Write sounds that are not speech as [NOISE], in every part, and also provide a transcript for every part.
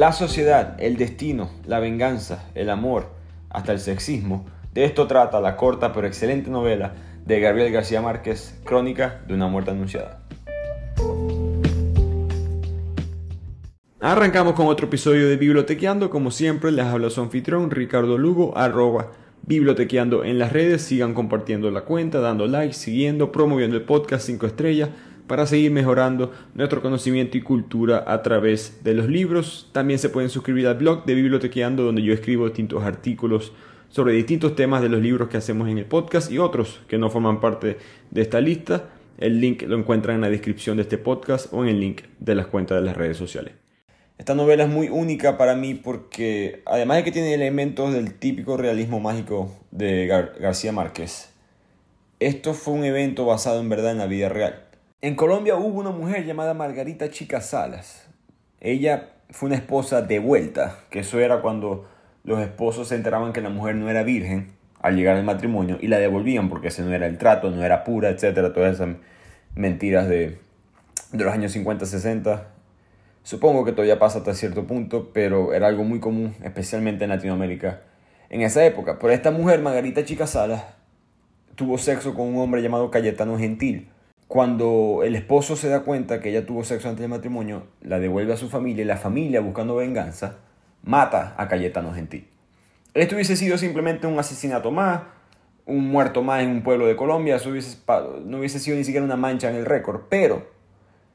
La sociedad, el destino, la venganza, el amor, hasta el sexismo. De esto trata la corta pero excelente novela de Gabriel García Márquez, Crónica de una muerte anunciada. Arrancamos con otro episodio de Bibliotequeando. Como siempre, les habla su anfitrión Ricardo Lugo, arroba bibliotequeando en las redes. Sigan compartiendo la cuenta, dando like, siguiendo, promoviendo el podcast 5 estrellas para seguir mejorando nuestro conocimiento y cultura a través de los libros. También se pueden suscribir al blog de Bibliotequeando donde yo escribo distintos artículos sobre distintos temas de los libros que hacemos en el podcast y otros que no forman parte de esta lista. El link lo encuentran en la descripción de este podcast o en el link de las cuentas de las redes sociales. Esta novela es muy única para mí porque además de que tiene elementos del típico realismo mágico de García Márquez, esto fue un evento basado en verdad en la vida real. En Colombia hubo una mujer llamada Margarita Chica Salas. Ella fue una esposa de vuelta, que eso era cuando los esposos se enteraban que la mujer no era virgen al llegar al matrimonio y la devolvían porque ese no era el trato, no era pura, etcétera, todas esas mentiras de, de los años 50, 60. Supongo que todavía pasa hasta cierto punto, pero era algo muy común, especialmente en Latinoamérica en esa época. Pero esta mujer, Margarita Chica Salas, tuvo sexo con un hombre llamado Cayetano Gentil cuando el esposo se da cuenta que ella tuvo sexo antes del matrimonio, la devuelve a su familia y la familia, buscando venganza, mata a Cayetano Gentil. Esto hubiese sido simplemente un asesinato más, un muerto más en un pueblo de Colombia, no hubiese sido ni siquiera una mancha en el récord, pero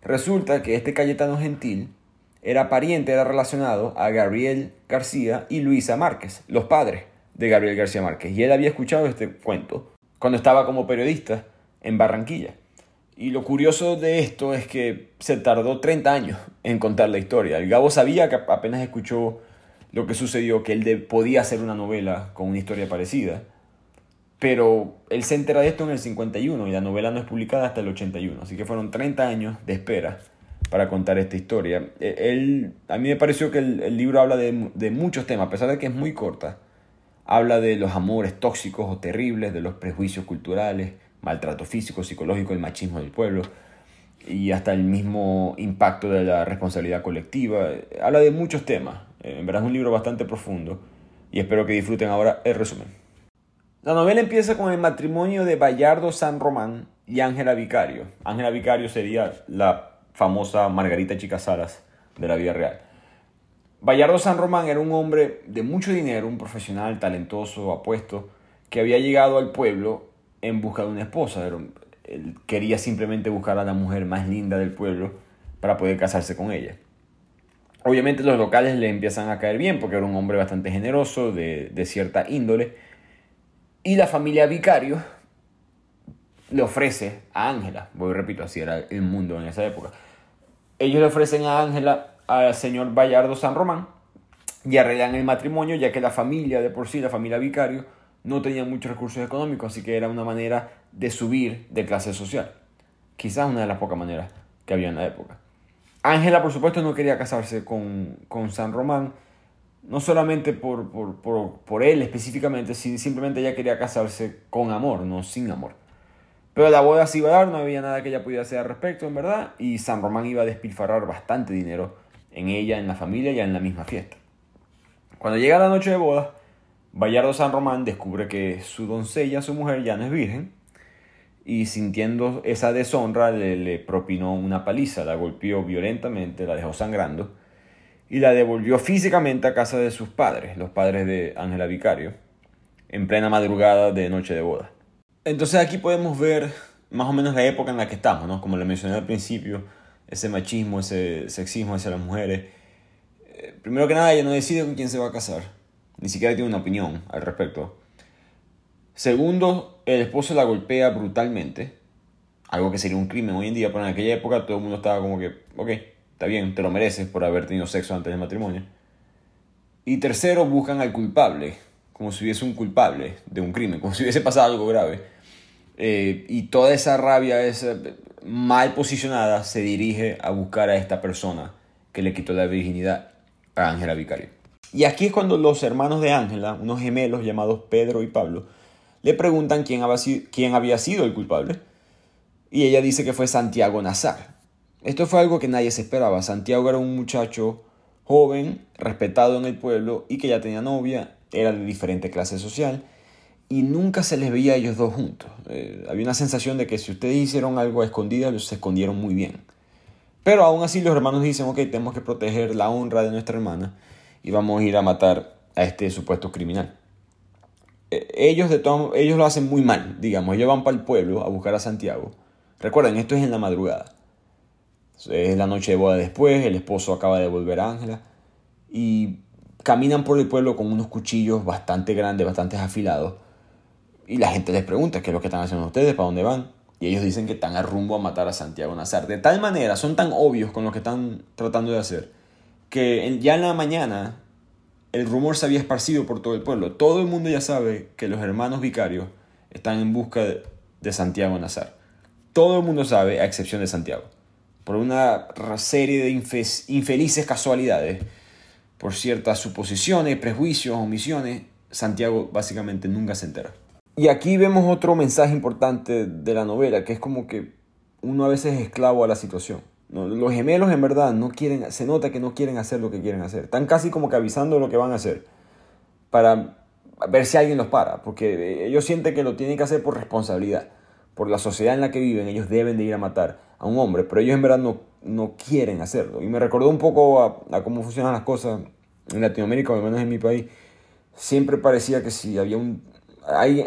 resulta que este Cayetano Gentil era pariente, era relacionado a Gabriel García y Luisa Márquez, los padres de Gabriel García Márquez, y él había escuchado este cuento cuando estaba como periodista en Barranquilla. Y lo curioso de esto es que se tardó 30 años en contar la historia. El Gabo sabía que apenas escuchó lo que sucedió, que él podía hacer una novela con una historia parecida. Pero él se entera de esto en el 51 y la novela no es publicada hasta el 81. Así que fueron 30 años de espera para contar esta historia. E, él, a mí me pareció que el, libro habla de, de muchos temas, a pesar de que es muy corta. Habla de los amores tóxicos o terribles, de los prejuicios culturales, maltrato físico, psicológico, el machismo del pueblo y hasta el mismo impacto de la responsabilidad colectiva. Habla de muchos temas. Eh, en verdad es un libro bastante profundo y espero que disfruten ahora el resumen. La novela empieza con el matrimonio de Bayardo San Román y Ángela Vicario. Ángela Vicario sería la famosa Margarita Chicasalas de la vida real. Bayardo San Román era un hombre de mucho dinero, un profesional talentoso, apuesto, que había llegado al pueblo en busca de una esposa. Él quería simplemente buscar a la mujer más linda del pueblo para poder casarse con ella. Obviamente los locales le empiezan a caer bien porque era un hombre bastante generoso, de, cierta índole. Y la familia Vicario le ofrece a Ángela, voy repito, así era el mundo en esa época. Ellos le ofrecen a Ángela al señor Bayardo San Román y arreglan el matrimonio ya que la familia de por sí, la familia Vicario, no tenían muchos recursos económicos, así que era una manera de subir de clase social. Quizás una de las pocas maneras que había en la época. Ángela, por supuesto, no quería casarse con, San Román, no solamente por, por, él específicamente, sino simplemente ella quería casarse con amor, no sin amor. Pero la boda se iba a dar, no había nada que ella pudiera hacer al respecto, en verdad, y San Román iba a despilfarrar bastante dinero en ella, en la familia y en la misma fiesta. Cuando llega la noche de boda, Bayardo San Román descubre que su doncella, su mujer, ya no es virgen y sintiendo esa deshonra le, propinó una paliza, la golpeó violentamente, la dejó sangrando y la devolvió físicamente a casa de sus padres, los padres de Ángela Vicario, en plena madrugada de noche de boda. Entonces aquí podemos ver más o menos la época en la que estamos, ¿no? Como le mencioné al principio, ese machismo, ese sexismo hacia las mujeres. Eh, primero que nada, ella no decide con quién se va a casar ni siquiera tiene una opinión al respecto. Segundo, el esposo la golpea brutalmente, algo que sería un crimen hoy en día, pero en aquella época todo el mundo estaba como que, ok, está bien, te lo mereces por haber tenido sexo antes del matrimonio. Y tercero, buscan al culpable, como si hubiese un culpable de un crimen, como [LAUGHS] si hubiese pasado algo grave. Eh, y toda esa rabia, esa mal posicionada, se dirige a buscar a esta persona que le quitó la virginidad a Ángela Vicario. Y aquí es cuando los hermanos de Ángela, unos gemelos llamados Pedro y Pablo, le preguntan quién había, sido, el culpable. Y ella dice que fue Santiago Nazar. Esto fue algo que nadie se esperaba. Santiago era un muchacho joven, respetado en el pueblo y que ya tenía novia, era de diferente clase social y nunca se les veía a ellos dos juntos. Eh, había una sensación de que si ustedes hicieron algo a escondidas, se escondieron muy bien. Pero aún así los hermanos dicen, ok, tenemos que proteger la honra de nuestra hermana y vamos a ir a matar a este supuesto criminal. Eh, ellos, de todo, ellos lo hacen muy mal, digamos, ellos van para el pueblo a buscar a Santiago. Recuerden, esto es en la madrugada. Es la noche de boda después, el esposo acaba de volver a Ángela y caminan por el pueblo con unos cuchillos bastante grandes, bastante afilados. Y la gente les pregunta qué es lo que están haciendo ustedes, para dónde van. Y ellos dicen que están a rumbo a matar a Santiago Nazar. De tal manera, son tan obvios con lo que están tratando de hacer, que ya en la mañana el rumor se había esparcido por todo el pueblo. Todo el mundo ya sabe que los hermanos vicarios están en busca de Santiago Nazar. Todo el mundo sabe, a excepción de Santiago. Por una serie de infelices casualidades, por ciertas suposiciones, prejuicios, omisiones, Santiago básicamente nunca se entera. Y aquí vemos otro mensaje importante de la novela, que es como que uno a veces es esclavo a la situación. Los gemelos en verdad no quieren, se nota que no quieren hacer lo que quieren hacer. Están casi como que avisando lo que van a hacer para ver si alguien los para, porque ellos sienten que lo tienen que hacer por responsabilidad, por la sociedad en la que viven, ellos deben de ir a matar a un hombre, pero ellos en verdad no, no quieren hacerlo. Y me recordó un poco a, a cómo funcionan las cosas en Latinoamérica, o al menos en mi país. Siempre parecía que si había un,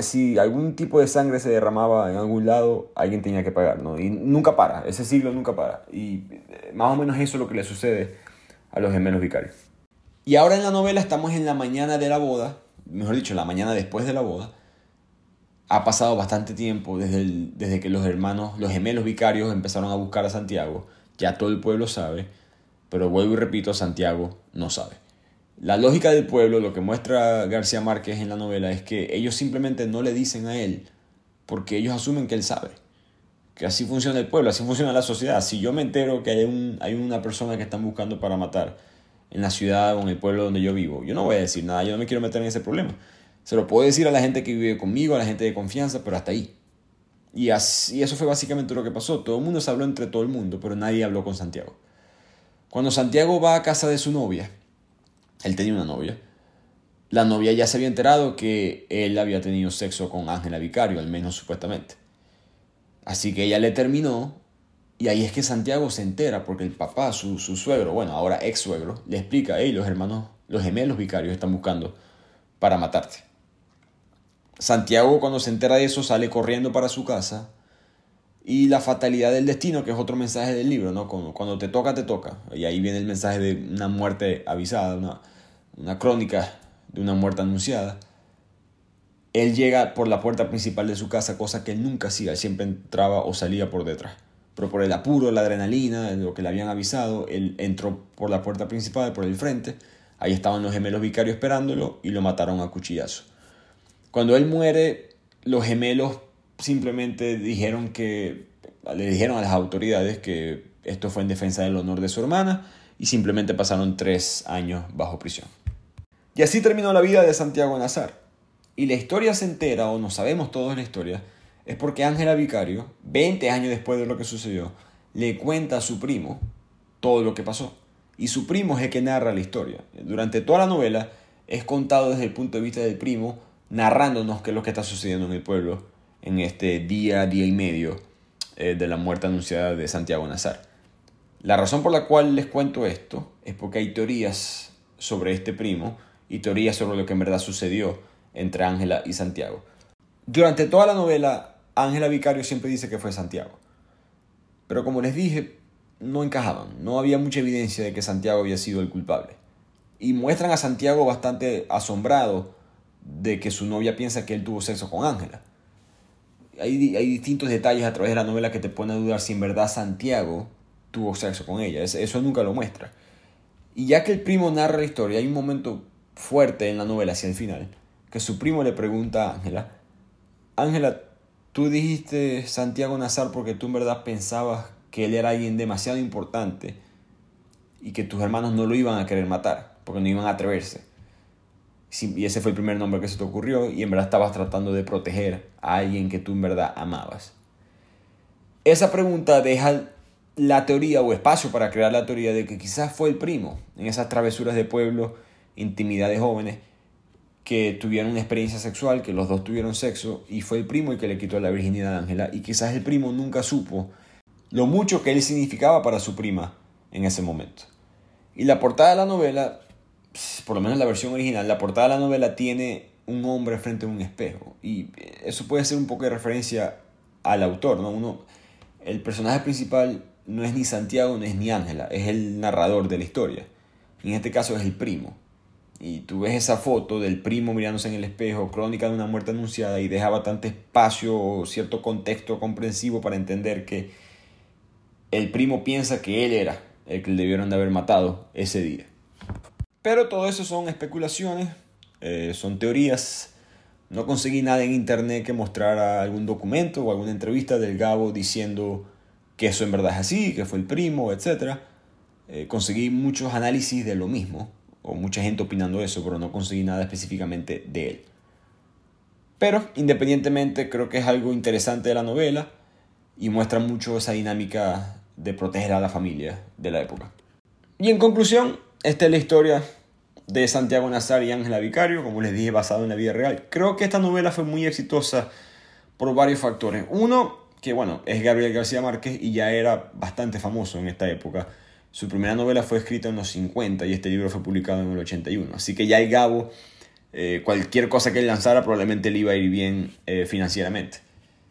si algún tipo de sangre se derramaba en algún lado, alguien tenía que pagar, ¿no? Y nunca para, ese siglo nunca para. Y eh, más o menos eso es lo que le sucede a los gemelos vicarios. Y ahora en la novela estamos en la mañana de la boda, mejor dicho, la mañana después de la boda. Ha pasado bastante tiempo desde, desde que los hermanos, los gemelos vicarios empezaron a buscar a Santiago. Ya todo el pueblo sabe, pero vuelvo y repito, Santiago no sabe. La lógica del pueblo, lo que muestra García Márquez en la novela, es que ellos simplemente no le dicen a él porque ellos asumen que él sabe. Que así funciona el pueblo, así funciona la sociedad. Si yo me entero que hay, un, hay una persona que están buscando para matar en la ciudad o en el pueblo donde yo vivo, yo no voy a decir nada, yo no me quiero meter en ese problema. Se lo puedo decir a la gente que vive conmigo, a la gente de confianza, pero hasta ahí. Y, así, y eso fue básicamente lo que pasó. Todo el mundo se habló entre todo el mundo, pero nadie habló con Santiago. Cuando Santiago va a casa de su novia, él tenía una novia. La novia ya se había enterado que él había tenido sexo con Ángela Vicario, al menos supuestamente. Así que ella le terminó y ahí es que Santiago se entera porque el papá, su, suegro, bueno, ahora ex suegro, le explica, hey, los hermanos, los gemelos vicarios están buscando para matarte. Santiago cuando se entera de eso sale corriendo para su casa y la fatalidad del destino, que es otro mensaje del libro, ¿no? Cuando, cuando te toca, te toca. Y ahí viene el mensaje de una muerte avisada, una, una crónica de una muerte anunciada. Él llega por la puerta principal de su casa, cosa que él nunca hacía, él siempre entraba o salía por detrás. Pero por el apuro, la adrenalina, lo que le habían avisado, él entró por la puerta principal, por el frente. Ahí estaban los gemelos vicarios esperándolo y lo mataron a cuchillazo. Cuando él muere, los gemelos simplemente dijeron que le dijeron a las autoridades que esto fue en defensa del honor de su hermana y simplemente pasaron tres años bajo prisión. Y así terminó la vida de Santiago Nazar. Y la historia se entera, o no sabemos todos la historia, es porque Ángela Vicario, 20 años después de lo que sucedió, le cuenta a su primo todo lo que pasó. Y su primo es el que narra la historia. Durante toda la novela es contado desde el punto de vista del primo, narrándonos qué es lo que está sucediendo en el pueblo en este día, día y medio eh, de la muerte anunciada de Santiago Nazar. La razón por la cual les cuento esto es porque hay teorías sobre este primo y teorías sobre lo que en verdad sucedió entre Ángela y Santiago. Durante toda la novela, Ángela Vicario siempre dice que fue Santiago. Pero como les dije, no encajaban, no había mucha evidencia de que Santiago había sido el culpable. Y muestran a Santiago bastante asombrado de que su novia piensa que él tuvo sexo con Ángela. Hay, hay, distintos detalles a través de la novela que te ponen a dudar si en verdad Santiago tuvo sexo con ella. Eso nunca lo muestra. Y ya que el primo narra la historia, hay un momento fuerte en la novela hacia el final, que su primo le pregunta a Ángela, Ángela, tú dijiste Santiago Nazar porque tú en verdad pensabas que él era alguien demasiado importante y que tus hermanos no lo iban a querer matar, porque no iban a atreverse. Y ese fue el primer nombre que se te ocurrió y en verdad estabas tratando de proteger a alguien que tú en verdad amabas. Esa pregunta deja la teoría o espacio para crear la teoría de que quizás fue el primo en esas travesuras de pueblo, intimidad de jóvenes, que tuvieron una experiencia sexual, que los dos tuvieron sexo, y fue el primo el que le quitó la virginidad a Ángela, y quizás el primo nunca supo lo mucho que él significaba para su prima en ese momento. Y la portada de la novela, por lo menos la versión original, la portada de la novela tiene un hombre frente a un espejo, y eso puede ser un poco de referencia al autor, ¿no? Uno, el personaje principal no es ni Santiago, no es ni Ángela, es el narrador de la historia. En este caso es el primo. Y tú ves esa foto del primo mirándose en el espejo, crónica de una muerte anunciada, y deja bastante espacio o cierto contexto comprensivo para entender que el primo piensa que él era el que le debieron de haber matado ese día. Pero todo eso son especulaciones, eh, son teorías. No conseguí nada en internet que mostrara algún documento o alguna entrevista del Gabo diciendo que eso en verdad es así, que fue el primo, etc. Eh, conseguí muchos análisis de lo mismo, o mucha gente opinando eso, pero no conseguí nada específicamente de él. Pero independientemente creo que es algo interesante de la novela y muestra mucho esa dinámica de proteger a la familia de la época. Y en conclusión, esta es la historia de Santiago Nazar y Ángela Vicario, como les dije, basado en la vida real. Creo que esta novela fue muy exitosa por varios factores. Uno, que bueno, es Gabriel García Márquez y ya era bastante famoso en esta época. Su primera novela fue escrita en los 50 y este libro fue publicado en el 81. Así que ya el Gabo, eh, cualquier cosa que él lanzara probablemente le iba a ir bien eh, financieramente.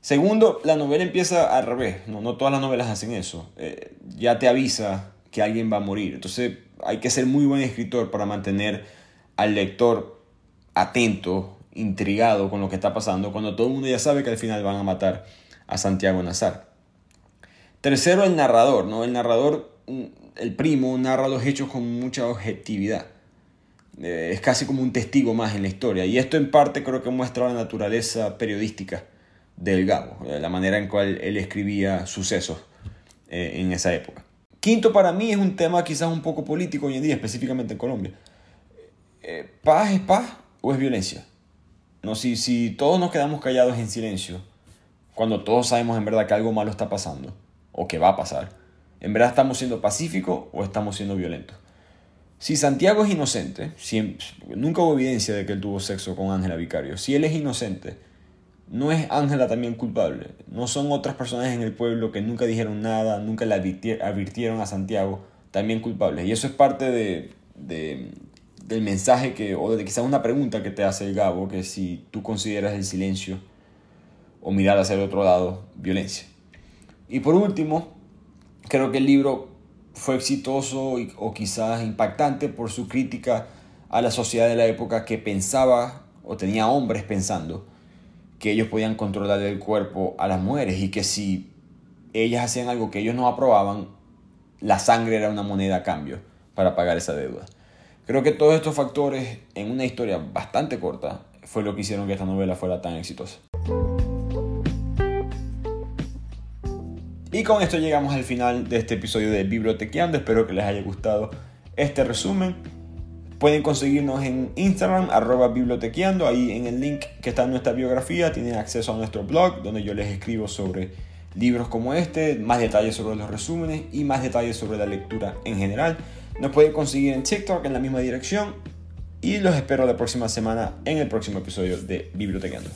Segundo, la novela empieza al revés. No, no todas las novelas hacen eso. Eh, ya te avisa que alguien va a morir. Entonces hay que ser muy buen escritor para mantener al lector atento, intrigado con lo que está pasando, cuando todo el mundo ya sabe que al final van a matar a Santiago Nazar. Tercero, el narrador. ¿no? El narrador el primo narra los hechos con mucha objetividad. Eh, es casi como un testigo más en la historia. Y esto en parte creo que muestra la naturaleza periodística del Gabo, eh, la manera en cual él escribía sucesos eh, en esa época. Quinto, para mí es un tema quizás un poco político hoy en día, específicamente en Colombia. ¿Paz es paz o es violencia? No, si, si todos nos quedamos callados en silencio, cuando todos sabemos en verdad que algo malo está pasando, o que va a pasar, ¿En verdad estamos siendo pacíficos o estamos siendo violentos? Si Santiago es inocente, nunca hubo evidencia de que él tuvo sexo con Ángela Vicario, si él es inocente, ¿no es Ángela también culpable? ¿No son otras personas en el pueblo que nunca dijeron nada, nunca le advirtieron a Santiago, también culpables? Y eso es parte de, del mensaje que, o de quizás una pregunta que te hace el Gabo, que si tú consideras el silencio o mirar hacia el otro lado violencia. Y por último, Creo que el libro fue exitoso o quizás impactante por su crítica a la sociedad de la época que pensaba o tenía hombres pensando que ellos podían controlar el cuerpo a las mujeres y que si ellas hacían algo que ellos no aprobaban, la sangre era una moneda a cambio para pagar esa deuda. Creo que todos estos factores en una historia bastante corta fue lo que hicieron que esta novela fuera tan exitosa. Y con esto llegamos al final de este episodio de Bibliotequeando. Espero que les haya gustado este resumen. Pueden conseguirnos en Instagram, arroba bibliotequeando. Ahí en el link que está en nuestra biografía tienen acceso a nuestro blog donde yo les escribo sobre libros como este, más detalles sobre los resúmenes y más detalles sobre la lectura en general. Nos pueden conseguir en TikTok en la misma dirección. Y los espero la próxima semana en el próximo episodio de Bibliotequeando.